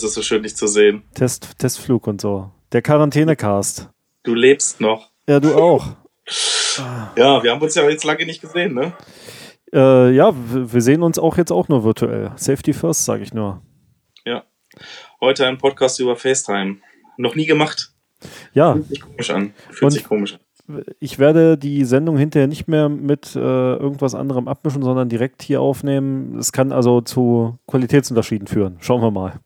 Ist es so schön, dich zu sehen. Test, Testflug und so. Der Quarantänecast. Du lebst noch. Ja, du auch. Ja, wir haben uns ja jetzt lange nicht gesehen, ne? Äh, ja, wir sehen uns auch jetzt auch nur virtuell. Safety first, sage ich nur. Ja. Heute ein Podcast über FaceTime. Noch nie gemacht. Ja. Fühlt sich komisch an. Fühlt Und- sich komisch an. Ich werde die Sendung hinterher nicht mehr mit äh, irgendwas anderem abmischen, sondern direkt hier aufnehmen. Es kann also zu Qualitätsunterschieden führen. Schauen wir mal.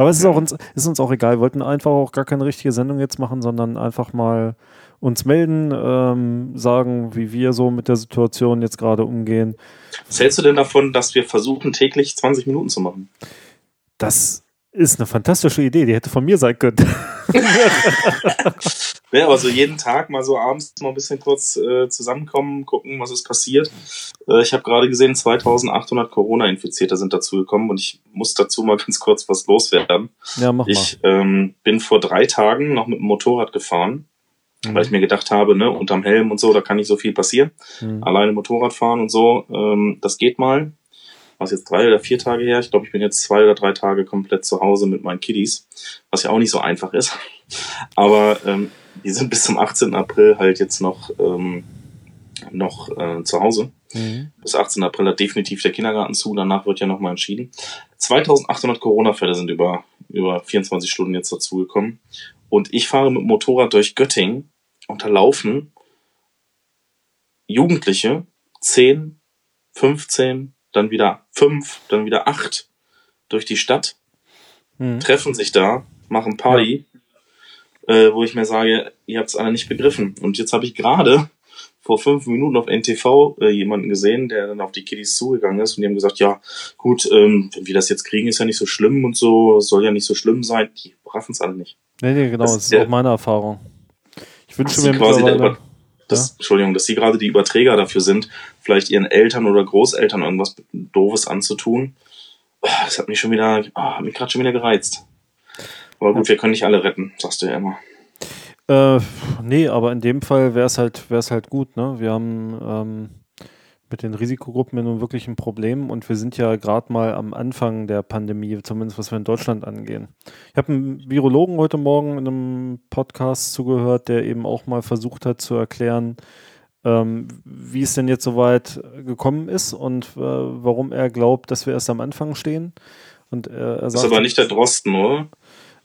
Aber es ist, auch uns, ist uns auch egal. Wir wollten einfach auch gar keine richtige Sendung jetzt machen, sondern einfach mal uns melden, ähm, sagen, wie wir so mit der Situation jetzt gerade umgehen. Was hältst du denn davon, dass wir versuchen, täglich 20 Minuten zu machen? Das ist eine fantastische Idee, die hätte von mir sein können. Ja, aber so jeden Tag mal so abends mal ein bisschen kurz äh, zusammenkommen, gucken, was ist passiert. Äh, ich habe gerade gesehen, 2800 Corona-Infizierte sind dazugekommen und ich muss dazu mal ganz kurz was loswerden. ja, mach mal. Ich ähm, bin vor drei Tagen noch mit dem Motorrad gefahren, weil ich mir gedacht habe, ne, unterm Helm und so, da kann nicht so viel passieren. Mhm. Alleine Motorrad fahren und so, ähm, das geht mal. Was jetzt drei oder vier Tage her? Ich glaube, ich bin jetzt zwei oder drei Tage komplett zu Hause mit meinen Kiddies, was ja auch nicht so einfach ist. Aber ähm, die sind bis zum 18. April halt jetzt noch, ähm, noch äh, zu Hause. Mhm. Bis 18. April hat definitiv der Kindergarten zu, danach wird ja nochmal entschieden. 2800 Corona-Fälle sind über, über 24 Stunden jetzt dazugekommen. Und ich fahre mit dem Motorrad durch Göttingen und da laufen Jugendliche 10, 15, dann wieder 5, dann wieder 8 durch die Stadt, Mhm. treffen sich da, machen Party, äh, wo ich mir sage, ihr habt es alle nicht begriffen. Und jetzt habe ich gerade vor fünf Minuten auf NTV äh, jemanden gesehen, der dann auf die Kiddies zugegangen ist und die haben gesagt, ja, gut, ähm, wenn wir das jetzt kriegen, ist ja nicht so schlimm und so, soll ja nicht so schlimm sein. Die raffen es alle nicht. Nee, nee, genau, Das das, ist auch meine Erfahrung. Ich wünsche mir quasi mittlerweile. Über das, Entschuldigung, dass sie gerade die Überträger dafür sind, vielleicht ihren Eltern oder Großeltern irgendwas Doofes anzutun. Ah, Das hat mich schon wieder, ah, hat mich gerade schon wieder gereizt. Aber gut, wir können nicht alle retten, sagst du ja immer. Äh, nee, aber in dem Fall wäre es halt, wär's halt gut, ne? Wir haben ähm, mit den Risikogruppen ja nun wirklich ein Problem und wir sind ja gerade mal am Anfang der Pandemie, zumindest was wir in Deutschland angehen. Ich habe einen Virologen heute Morgen in einem Podcast zugehört, der eben auch mal versucht hat zu erklären, ähm, wie es denn jetzt so weit gekommen ist und äh, warum er glaubt, dass wir erst am Anfang stehen. Und äh, er Das ist sagt, aber nicht der Drosten, oder?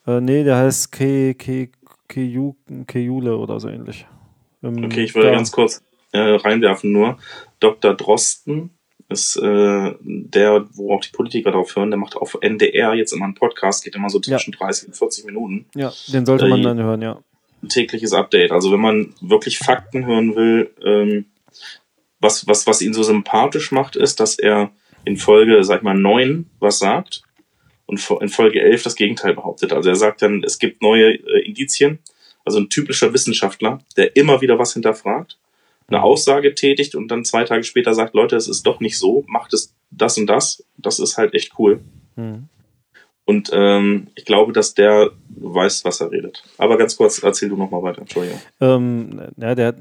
äh, nee, der heißt Ke, Ke, Keju, Kejule oder so ähnlich. Ähm, Okay, ich würde ganz kurz äh, reinwerfen nur. Dr. Drosten ist äh, der, wo auch die Politiker drauf hören, der macht auf NDR jetzt immer einen Podcast, geht immer so Ja. zwischen 30 und 40 Minuten. Ja, den sollte man Äh, dann hören, ja. Ein tägliches Update. Also wenn man wirklich Fakten hören will, ähm, was, was, was ihn so sympathisch macht, ist, dass er in Folge, sag ich mal, 9 was sagt und in Folge 11 das Gegenteil behauptet. Also er sagt dann, es gibt neue äh, Indizien. Also ein typischer Wissenschaftler, der immer wieder was hinterfragt, eine Aussage tätigt und dann zwei Tage später sagt, Leute, es ist doch nicht so, macht es das und das. Das ist halt echt cool. Hm. Und ähm, ich glaube, dass der weiß, was er redet. Aber ganz kurz, erzähl du nochmal weiter. Entschuldigung. Ähm, ja, der,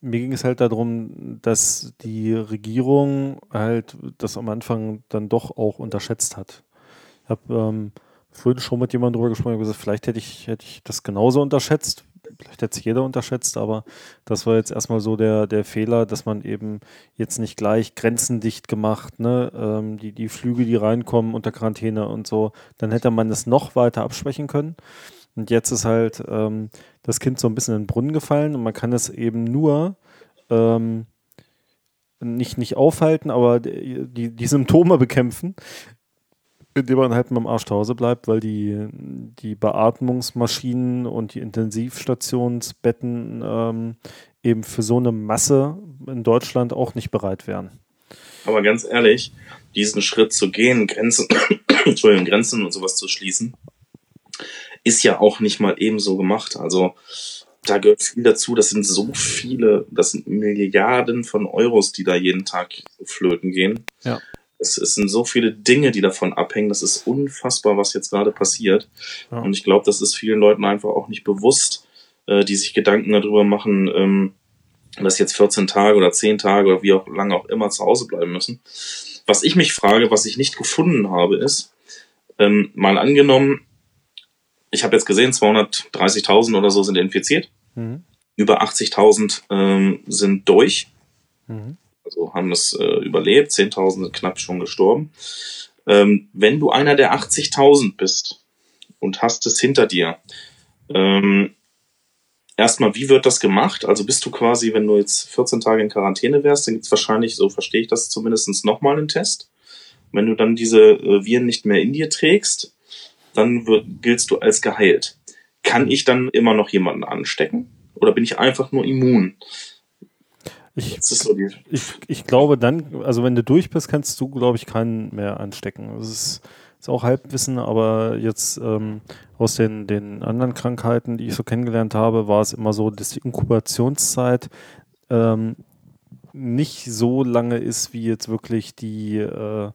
mir ging es halt darum, dass die Regierung halt das am Anfang dann doch auch unterschätzt hat. Ich habe ähm, vorhin schon mit jemandem drüber gesprochen und gesagt, vielleicht hätte ich, hätte ich das genauso unterschätzt. Vielleicht hätte es jeder unterschätzt, aber das war jetzt erstmal so der, der Fehler, dass man eben jetzt nicht gleich grenzendicht gemacht, ne, ähm, die, die Flüge, die reinkommen unter Quarantäne und so, dann hätte man es noch weiter abschwächen können. Und jetzt ist halt ähm, das Kind so ein bisschen in den Brunnen gefallen und man kann es eben nur ähm, nicht, nicht aufhalten, aber die, die Symptome bekämpfen, indem man halt mit dem Arsch zu Hause bleibt, weil die, die Beatmungsmaschinen und die Intensivstationsbetten ähm, eben für so eine Masse in Deutschland auch nicht bereit wären. Aber ganz ehrlich, diesen Schritt zu gehen, Grenzen, Entschuldigung, Grenzen und sowas zu schließen, ist ja auch nicht mal ebenso gemacht. Also da gehört viel dazu. Das sind so viele, das sind Milliarden von Euros, die da jeden Tag flöten gehen. Ja. Es, es sind so viele Dinge, die davon abhängen. Das ist unfassbar, was jetzt gerade passiert. Ja. Und ich glaube, das ist vielen Leuten einfach auch nicht bewusst, äh, die sich Gedanken darüber machen, ähm, dass jetzt 14 Tage oder 10 Tage oder wie auch lange auch immer zu Hause bleiben müssen. Was ich mich frage, was ich nicht gefunden habe, ist, Ähm, mal angenommen, ich habe jetzt gesehen, 230.000 oder so sind infiziert. Mhm. Über 80.000 ähm, sind durch. Mhm. Also haben es äh, überlebt. 10.000 sind knapp schon gestorben. Ähm, wenn du einer der 80.000 bist und hast es hinter dir, ähm, erstmal, wie wird das gemacht? Also bist du quasi, wenn du jetzt 14 Tage in Quarantäne wärst, dann gibt es wahrscheinlich, so verstehe ich das zumindest, nochmal einen Test. Wenn du dann diese äh, Viren nicht mehr in dir trägst, dann giltst du als geheilt. Kann ich dann immer noch jemanden anstecken? Oder bin ich einfach nur immun? Ich, so ich, ich glaube dann, also wenn du durch bist, kannst du, glaube ich, keinen mehr anstecken. Das ist, ist auch Halbwissen, aber jetzt ähm, aus den, den anderen Krankheiten, die ich so kennengelernt habe, war es immer so, dass die Inkubationszeit ähm, nicht so lange ist, wie jetzt wirklich die, äh,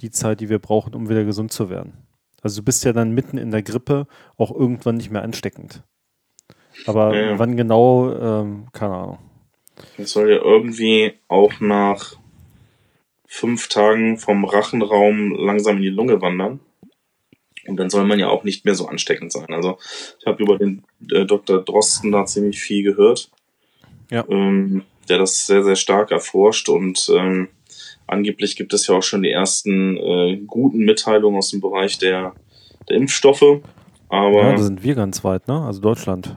die Zeit, die wir brauchen, um wieder gesund zu werden. Also du bist ja dann mitten in der Grippe auch irgendwann nicht mehr ansteckend. Aber ja. wann genau, ähm, keine Ahnung. Das soll ja irgendwie auch nach fünf Tagen vom Rachenraum langsam in die Lunge wandern. Und dann soll man ja auch nicht mehr so ansteckend sein. Also ich habe über den äh, Dr. Drosten da ziemlich viel gehört, ja. ähm, der das sehr, sehr stark erforscht und ähm, Angeblich gibt es ja auch schon die ersten äh, guten Mitteilungen aus dem Bereich der, der Impfstoffe. Aber ja, da sind wir ganz weit, ne? Also Deutschland.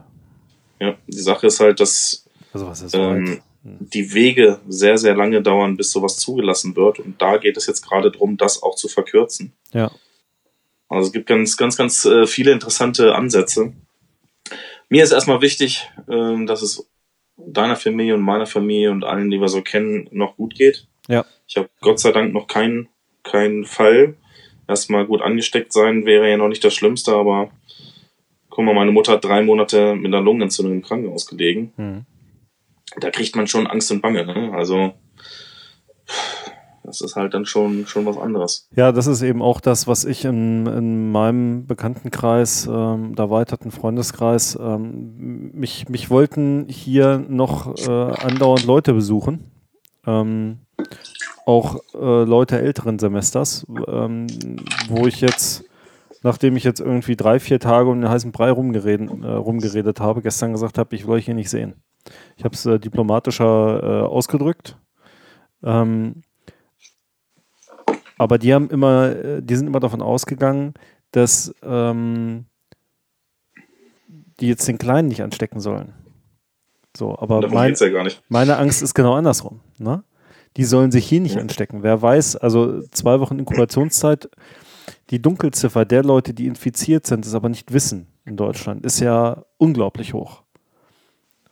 Ja, die Sache ist halt, dass also was ist ähm, hm. die Wege sehr, sehr lange dauern, bis sowas zugelassen wird. Und da geht es jetzt gerade darum, das auch zu verkürzen. Ja. Also es gibt ganz, ganz, ganz äh, viele interessante Ansätze. Mir ist erstmal wichtig, äh, dass es deiner Familie und meiner Familie und allen, die wir so kennen, noch gut geht. Ja. Ich habe Gott sei Dank noch keinen keinen Fall. Erstmal gut angesteckt sein wäre ja noch nicht das Schlimmste, aber guck mal, meine Mutter hat drei Monate mit einer Lungenentzündung im Krankenhaus gelegen. Mhm. Da kriegt man schon Angst und Bange. Ne? Also das ist halt dann schon, schon was anderes. Ja, das ist eben auch das, was ich in, in meinem Bekanntenkreis, ähm, erweiterten Freundeskreis, ähm, mich, mich wollten hier noch äh, andauernd Leute besuchen. Ähm, auch äh, Leute älteren Semesters, ähm, wo ich jetzt, nachdem ich jetzt irgendwie drei, vier Tage um den heißen Brei rumgeredet, äh, rumgeredet habe, gestern gesagt habe, ich will euch hier nicht sehen. Ich habe es äh, diplomatischer äh, ausgedrückt. Ähm, aber die haben immer, äh, die sind immer davon ausgegangen, dass ähm, die jetzt den Kleinen nicht anstecken sollen. So, aber mein, ja meine Angst ist genau andersrum. Ne? die sollen sich hier nicht anstecken. Wer weiß, also zwei Wochen Inkubationszeit, die Dunkelziffer der Leute, die infiziert sind, es aber nicht wissen in Deutschland, ist ja unglaublich hoch.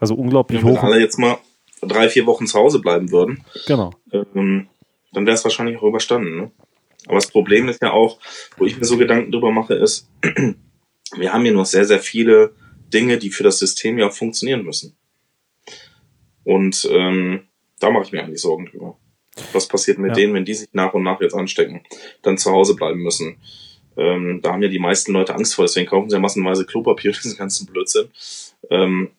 Also unglaublich ja, wenn hoch. Wenn alle jetzt mal drei, vier Wochen zu Hause bleiben würden, genau. Ähm, dann wäre es wahrscheinlich auch überstanden. Ne? Aber das Problem ist ja auch, wo ich mir so Gedanken drüber mache, ist, wir haben hier noch sehr, sehr viele Dinge, die für das System ja auch funktionieren müssen. Und ähm, da mache ich mir eigentlich Sorgen drüber. Was passiert mit ja. denen, wenn die sich nach und nach jetzt anstecken, dann zu Hause bleiben müssen? Ähm, da haben ja die meisten Leute Angst vor, deswegen kaufen sie ja massenweise Klopapier, diesen ganzen Blödsinn. Ähm,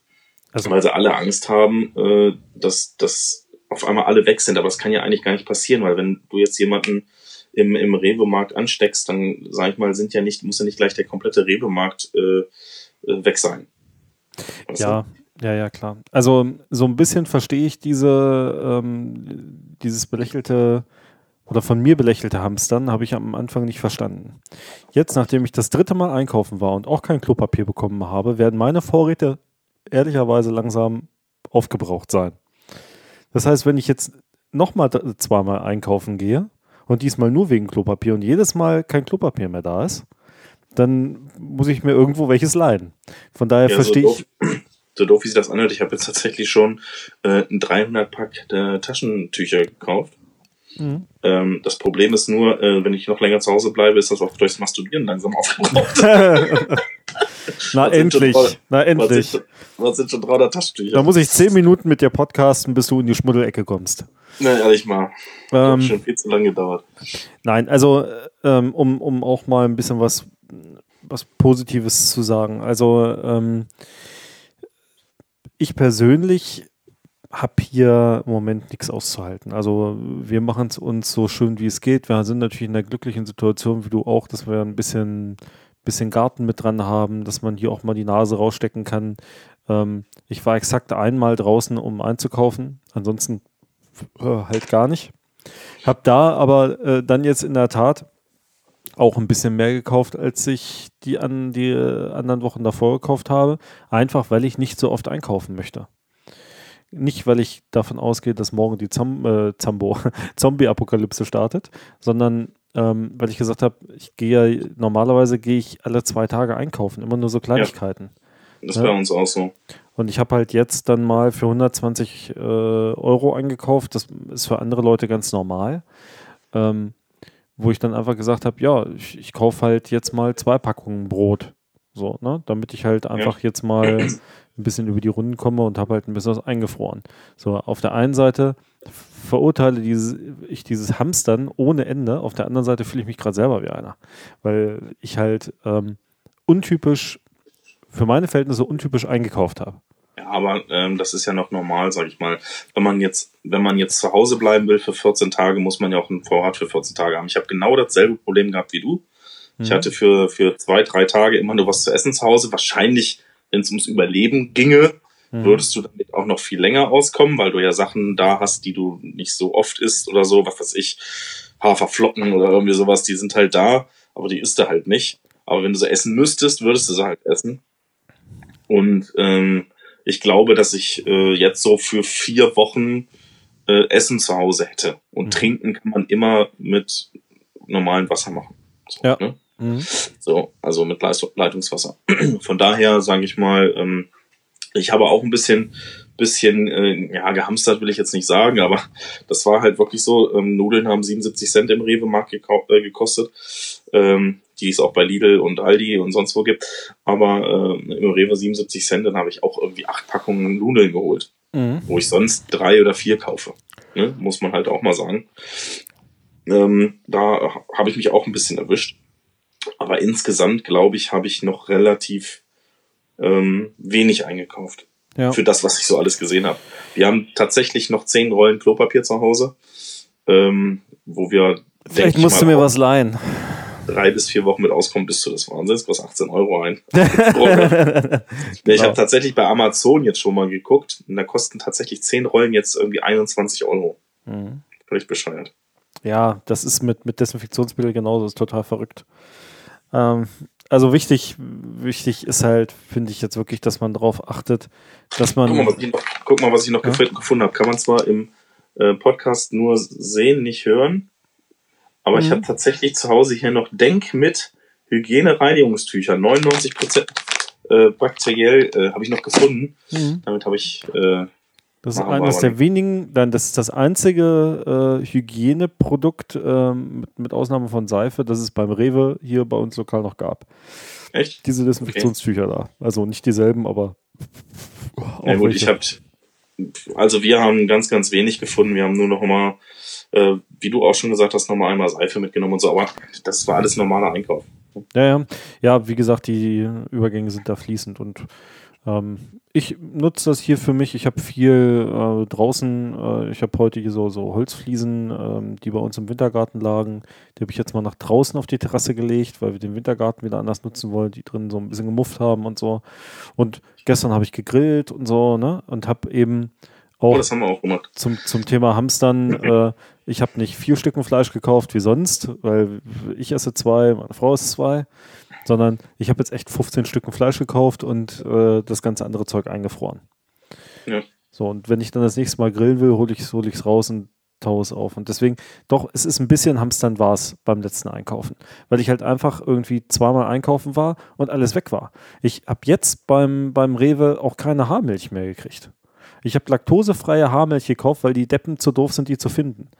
also, weil sie alle Angst haben, äh, dass, dass auf einmal alle weg sind. Aber das kann ja eigentlich gar nicht passieren, weil wenn du jetzt jemanden im, im Rewe-Markt ansteckst, dann sag ich mal, sind ja nicht, muss ja nicht gleich der komplette Rewe-Markt äh, äh weg sein. Weißt ja? Ja, ja, klar. Also so ein bisschen verstehe ich diese, ähm, dieses belächelte oder von mir belächelte Hamstern, habe ich am Anfang nicht verstanden. Jetzt, nachdem ich das dritte Mal einkaufen war und auch kein Klopapier bekommen habe, werden meine Vorräte ehrlicherweise langsam aufgebraucht sein. Das heißt, wenn ich jetzt nochmal zweimal einkaufen gehe und diesmal nur wegen Klopapier und jedes Mal kein Klopapier mehr da ist, dann muss ich mir irgendwo welches leihen. Von daher ja, verstehe so ich so doof wie sich das anhört, ich habe jetzt tatsächlich schon äh, ein 300 Pack äh, Taschentücher gekauft. Mhm. Ähm, das Problem ist nur, äh, wenn ich noch länger zu Hause bleibe, ist das auch durchs Masturbieren langsam aufgebraucht. Na endlich, na endlich. Was sind, was sind schon 300 Taschentücher? Da muss ich 10 Minuten mit dir podcasten, bis du in die Schmuddelecke kommst. Na, ehrlich mal. Ähm, hat schon viel zu lange gedauert. Nein, also ähm, um, um auch mal ein bisschen was, was Positives zu sagen. Also ähm, ich persönlich habe hier im Moment nichts auszuhalten. Also wir machen es uns so schön, wie es geht. Wir sind natürlich in der glücklichen Situation, wie du auch, dass wir ein bisschen, bisschen Garten mit dran haben, dass man hier auch mal die Nase rausstecken kann. Ähm, ich war exakt einmal draußen, um einzukaufen. Ansonsten äh, halt gar nicht. Hab da aber äh, dann jetzt in der Tat auch ein bisschen mehr gekauft, als ich die an die äh, anderen Wochen davor gekauft habe. Einfach weil ich nicht so oft einkaufen möchte. Nicht, weil ich davon ausgehe, dass morgen die Zam äh, Zambo Zombie-Apokalypse startet, sondern ähm, weil ich gesagt habe, ich gehe ja, normalerweise gehe ich alle zwei Tage einkaufen, immer nur so Kleinigkeiten. Ja, das ja? bei uns auch so. Und ich habe halt jetzt dann mal für 120 äh, Euro eingekauft. Das ist für andere Leute ganz normal. Ähm, wo ich dann einfach gesagt habe, ja, ich, ich kaufe halt jetzt mal zwei Packungen Brot. So, ne? Damit ich halt einfach ja. jetzt mal ein bisschen über die Runden komme und habe halt ein bisschen was eingefroren. So, auf der einen Seite verurteile dieses, ich dieses Hamstern ohne Ende, auf der anderen Seite fühle ich mich gerade selber wie einer. Weil ich halt ähm, untypisch, für meine Verhältnisse untypisch eingekauft habe. Ja, aber ähm, das ist ja noch normal, sag ich mal. Wenn man jetzt, wenn man jetzt zu Hause bleiben will für 14 Tage, muss man ja auch einen Vorrat für 14 Tage haben. Ich habe genau dasselbe Problem gehabt wie du. Mhm. Ich hatte für, für zwei, drei Tage immer nur was zu essen zu Hause. Wahrscheinlich, wenn es ums Überleben ginge, mhm. würdest du damit auch noch viel länger auskommen, weil du ja Sachen da hast, die du nicht so oft isst oder so, was weiß ich, Haferflocken oder irgendwie sowas, die sind halt da, aber die isst du halt nicht. Aber wenn du sie essen müsstest, würdest du sie halt essen. Und ähm, ich glaube, dass ich äh, jetzt so für vier Wochen äh, Essen zu Hause hätte. Und mhm. trinken kann man immer mit normalem Wasser machen. So, ja. Ne? Mhm. So, also mit Leitungswasser. Von daher sage ich mal, ähm, ich habe auch ein bisschen, bisschen, äh, ja, gehamstert will ich jetzt nicht sagen, aber das war halt wirklich so. Ähm, Nudeln haben 77 Cent im Rewe-Markt äh, gekostet. Ähm, die es auch bei Lidl und Aldi und sonst wo gibt. Aber äh, im Rewe 77 Cent, dann habe ich auch irgendwie acht Packungen Nudeln geholt, mhm. wo ich sonst drei oder vier kaufe. Ne? Muss man halt auch mal sagen. Ähm, da habe ich mich auch ein bisschen erwischt. Aber insgesamt, glaube ich, habe ich noch relativ ähm, wenig eingekauft. Ja. Für das, was ich so alles gesehen habe. Wir haben tatsächlich noch zehn Rollen Klopapier zu Hause, ähm, wo wir. Vielleicht musst du mir was leihen drei bis vier Wochen mit auskommen, bist du des Wahnsinns, kostet 18 Euro ein. ich genau. habe tatsächlich bei Amazon jetzt schon mal geguckt und da kosten tatsächlich zehn Rollen jetzt irgendwie 21 Euro. Mhm. Völlig bescheuert. Ja, das ist mit, mit Desinfektionsmittel genauso, ist total verrückt. Ähm, also wichtig, wichtig ist halt, finde ich jetzt wirklich, dass man darauf achtet, dass man. Guck mal, was ich noch, guck mal, was ich noch ja? gefunden habe. Kann man zwar im äh, Podcast nur sehen, nicht hören. Aber mhm. ich habe tatsächlich zu Hause hier noch Denk mit Hygiene-Reinigungstücher. 99 Prozent äh, bakteriell äh, habe ich noch gefunden. Mhm. Damit habe ich. Äh, das ist eines der wenigen, dann das ist das einzige äh, Hygieneprodukt, äh, mit, mit, Ausnahme von Seife, das es beim Rewe hier bei uns lokal noch gab. Echt? Diese Desinfektionstücher okay. da. Also nicht dieselben, aber. Ja, gut, ich habe. Also wir haben ganz, ganz wenig gefunden. Wir haben nur noch mal äh, wie du auch schon gesagt hast, nochmal einmal Seife mitgenommen und so, aber das war alles normaler Einkauf. Ja, ja. Ja, wie gesagt, die Übergänge sind da fließend und ähm, ich nutze das hier für mich. Ich habe viel äh, draußen. Äh, ich habe heute hier so, so Holzfliesen, ähm, die bei uns im Wintergarten lagen. Die habe ich jetzt mal nach draußen auf die Terrasse gelegt, weil wir den Wintergarten wieder anders nutzen wollen, die drin so ein bisschen gemufft haben und so. Und gestern habe ich gegrillt und so, ne? Und habe eben auch, oh, das haben wir auch gemacht. Zum, zum Thema Hamstern. äh, ich habe nicht vier Stücken Fleisch gekauft wie sonst, weil ich esse zwei, meine Frau isst zwei, sondern ich habe jetzt echt 15 Stücken Fleisch gekauft und äh, das ganze andere Zeug eingefroren. Ja. So, und wenn ich dann das nächste Mal grillen will, hole ich es hol raus und taue es auf. Und deswegen, doch, es ist ein bisschen Hamstern war es beim letzten Einkaufen, weil ich halt einfach irgendwie zweimal einkaufen war und alles weg war. Ich habe jetzt beim, beim Rewe auch keine Haarmilch mehr gekriegt. Ich habe laktosefreie Haarmilch gekauft, weil die Deppen zu doof sind, die zu finden.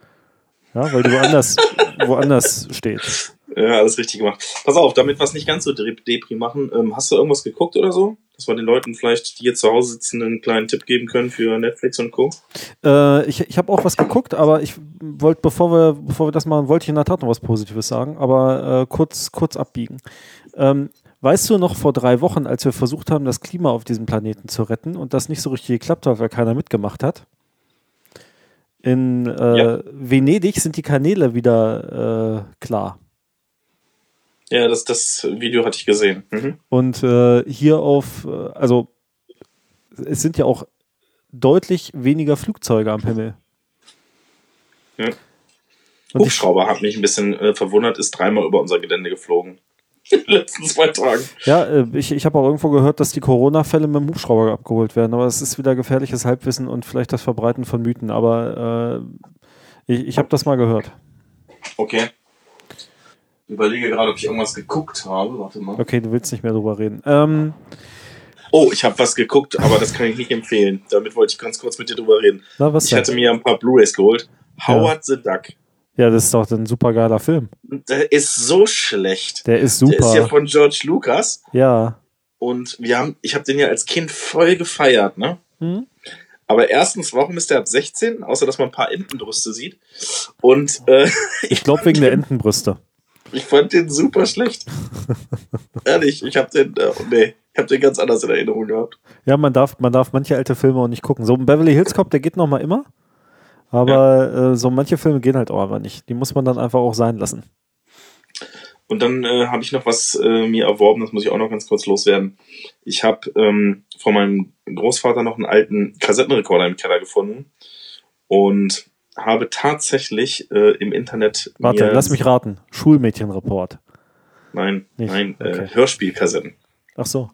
Ja, weil du woanders, woanders stehst. Ja, alles richtig gemacht. Pass auf, damit wir es nicht ganz so depri machen, ähm, hast du irgendwas geguckt oder so? Dass wir den Leuten vielleicht, die hier zu Hause sitzen, einen kleinen Tipp geben können für Netflix und Co. Äh, ich ich habe auch was geguckt, aber ich wollte, bevor wir, bevor wir das machen, wollte ich in der Tat noch was Positives sagen, aber äh, kurz, kurz abbiegen. Ähm, weißt du noch vor drei Wochen, als wir versucht haben, das Klima auf diesem Planeten zu retten und das nicht so richtig geklappt hat, weil keiner mitgemacht hat? In äh, ja. Venedig sind die Kanäle wieder äh, klar. Ja, das, das Video hatte ich gesehen. Mhm. Und äh, hier auf, äh, also es sind ja auch deutlich weniger Flugzeuge am Himmel. Ja. Hubschrauber hat mich ein bisschen äh, verwundert, ist dreimal über unser Gelände geflogen. In den letzten zwei Tagen. Ja, äh, ich, ich habe auch irgendwo gehört, dass die Corona-Fälle mit dem Hubschrauber abgeholt werden, aber es ist wieder gefährliches Halbwissen und vielleicht das Verbreiten von Mythen, aber äh, ich, ich habe das mal gehört. Okay. Überlege gerade, ob ich irgendwas geguckt habe. Warte mal. Okay, du willst nicht mehr drüber reden. Ähm, oh, ich habe was geguckt, aber das kann ich nicht empfehlen. Damit wollte ich ganz kurz mit dir drüber reden. Na, was ich denn? hatte mir ein paar Blu-rays geholt. Howard ja. the Duck. Ja, das ist doch ein super geiler Film. Der ist so schlecht. Der ist super. Der ist ja von George Lucas. Ja. Und wir haben, ich habe den ja als Kind voll gefeiert, ne? Hm? Aber erstens, warum ist der ab 16? Außer dass man ein paar Entenbrüste sieht. Und äh, ich glaube wegen der Entenbrüste. Ich fand den super schlecht. Ehrlich, ich habe den, äh, nee, ich habe den ganz anders in Erinnerung gehabt. Ja, man darf, man darf manche alte Filme auch nicht gucken. So ein Beverly Hills Cop, der geht noch mal immer. Aber ja. äh, so manche Filme gehen halt auch einfach nicht. Die muss man dann einfach auch sein lassen. Und dann äh, habe ich noch was äh, mir erworben, das muss ich auch noch ganz kurz loswerden. Ich habe ähm, von meinem Großvater noch einen alten Kassettenrekorder im Keller gefunden und habe tatsächlich äh, im Internet. Warte, lass mich raten. Schulmädchenreport. Nein, Nicht? nein, äh, okay. Hörspielkassetten. Ach so.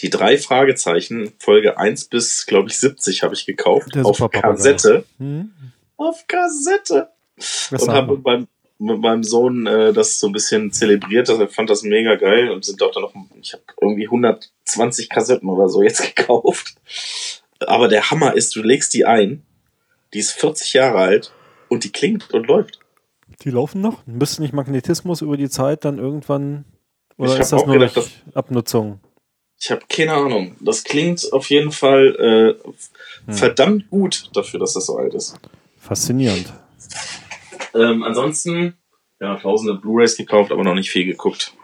Die drei Fragezeichen, Folge 1 bis, glaube ich, 70 habe ich gekauft. Der auf Kassette. Hm? Auf Kassette. Was und habe beim, mit meinem Sohn äh, das so ein bisschen zelebriert. Er fand das mega geil und sind auch dann noch, ich habe irgendwie 120 Kassetten oder so jetzt gekauft. Aber der Hammer ist, du legst die ein, die ist 40 Jahre alt und die klingt und läuft. Die laufen noch? Bisschen nicht Magnetismus über die Zeit dann irgendwann? Oder ist das nur gedacht, das, Abnutzung? Ich habe keine Ahnung. Das klingt auf jeden Fall äh, hm. verdammt gut dafür, dass das so alt ist. Faszinierend. Ähm, ansonsten, ja, tausende Blu-rays gekauft, aber noch nicht viel geguckt.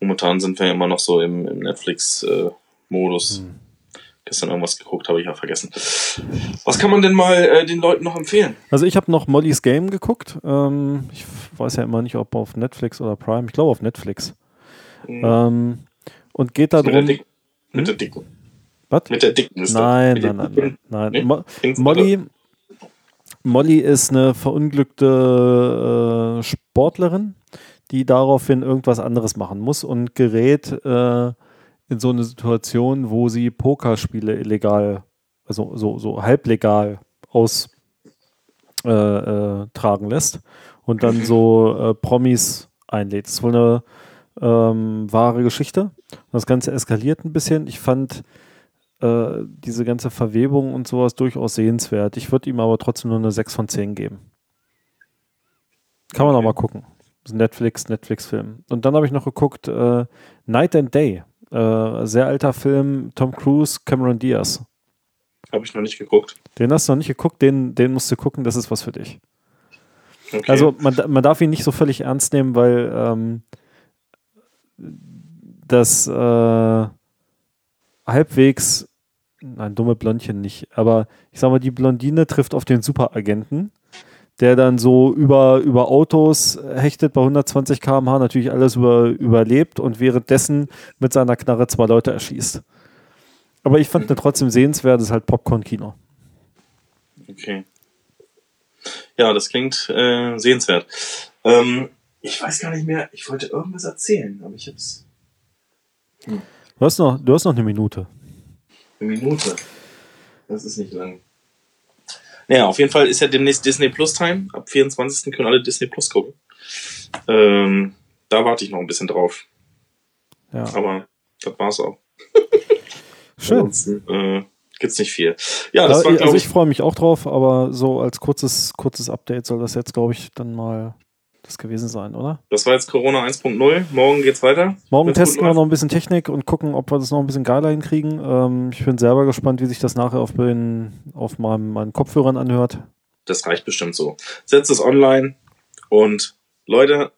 Momentan sind wir immer noch so im, im Netflix-Modus. Äh, hm. Gestern irgendwas geguckt, habe ich ja vergessen. Was kann man denn mal äh, den Leuten noch empfehlen? Also ich habe noch Molly's Game geguckt. Ähm, ich weiß ja immer nicht, ob auf Netflix oder Prime. Ich glaube auf Netflix. Mhm. Ähm, und geht da drum. Mit hm? der dicken. Was? Mit der dicken ist Nein, nein, nein, nein, nein. Nee? Mo Molly, Molly ist eine verunglückte äh, Sportlerin, die daraufhin irgendwas anderes machen muss und gerät äh, in so eine Situation, wo sie Pokerspiele illegal, also so, so halblegal austragen äh, äh, lässt und dann so äh, Promis einlädt. Das ist wohl eine ähm, wahre Geschichte. Das Ganze eskaliert ein bisschen. Ich fand äh, diese ganze Verwebung und sowas durchaus sehenswert. Ich würde ihm aber trotzdem nur eine 6 von 10 geben. Kann man auch mal gucken. Netflix, Netflix-Film. Und dann habe ich noch geguckt, äh, Night and Day. Äh, sehr alter Film, Tom Cruise, Cameron Diaz. Habe ich noch nicht geguckt. Den hast du noch nicht geguckt, den, den musst du gucken, das ist was für dich. Okay. Also man, man darf ihn nicht so völlig ernst nehmen, weil ähm, das äh, halbwegs, nein, dumme Blondchen nicht, aber ich sag mal, die Blondine trifft auf den Superagenten, der dann so über, über Autos hechtet bei 120 km/h, natürlich alles über, überlebt und währenddessen mit seiner Knarre zwei Leute erschießt. Aber ich fand mhm. trotzdem sehenswert, das ist halt Popcorn-Kino. Okay. Ja, das klingt äh, sehenswert. Ähm, ich weiß gar nicht mehr, ich wollte irgendwas erzählen, aber ich hab's. Hm. Du, hast noch, du hast noch eine Minute. Eine Minute? Das ist nicht lang. Naja, auf jeden Fall ist ja demnächst Disney Plus Time. Ab 24. können alle Disney Plus gucken. Ähm, da warte ich noch ein bisschen drauf. Ja. Aber das war's auch. Schön. äh, gibt's nicht viel. Ja, das aber, war, also ich, ich freue mich auch drauf, aber so als kurzes, kurzes Update soll das jetzt, glaube ich, dann mal das gewesen sein, oder? Das war jetzt Corona 1.0. Morgen geht's weiter. Morgen testen wir noch ein bisschen Technik und gucken, ob wir das noch ein bisschen geiler hinkriegen. Ähm, ich bin selber gespannt, wie sich das nachher auf, den, auf meinem, meinen Kopfhörern anhört. Das reicht bestimmt so. Setzt es online und Leute,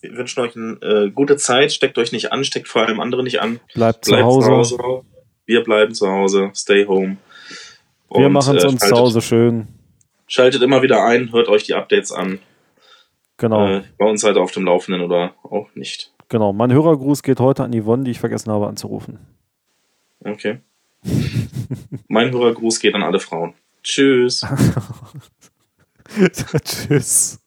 wir wünschen euch eine äh, gute Zeit. Steckt euch nicht an, steckt vor allem andere nicht an. Bleibt, Bleibt zu, Hause. zu, Hause. Wir bleiben zu Hause. Stay home. Wir machen es uns zu Hause schön. Schaltet immer wieder ein, hört euch die Updates an. Genau. Äh, bei uns ihr auf dem Laufenden oder auch nicht. Genau. Mein Hörergruß geht heute an Yvonne, die ich vergessen habe anzurufen. Okay. mein Hörergruß geht an alle Frauen. Tschüss. Tschüss.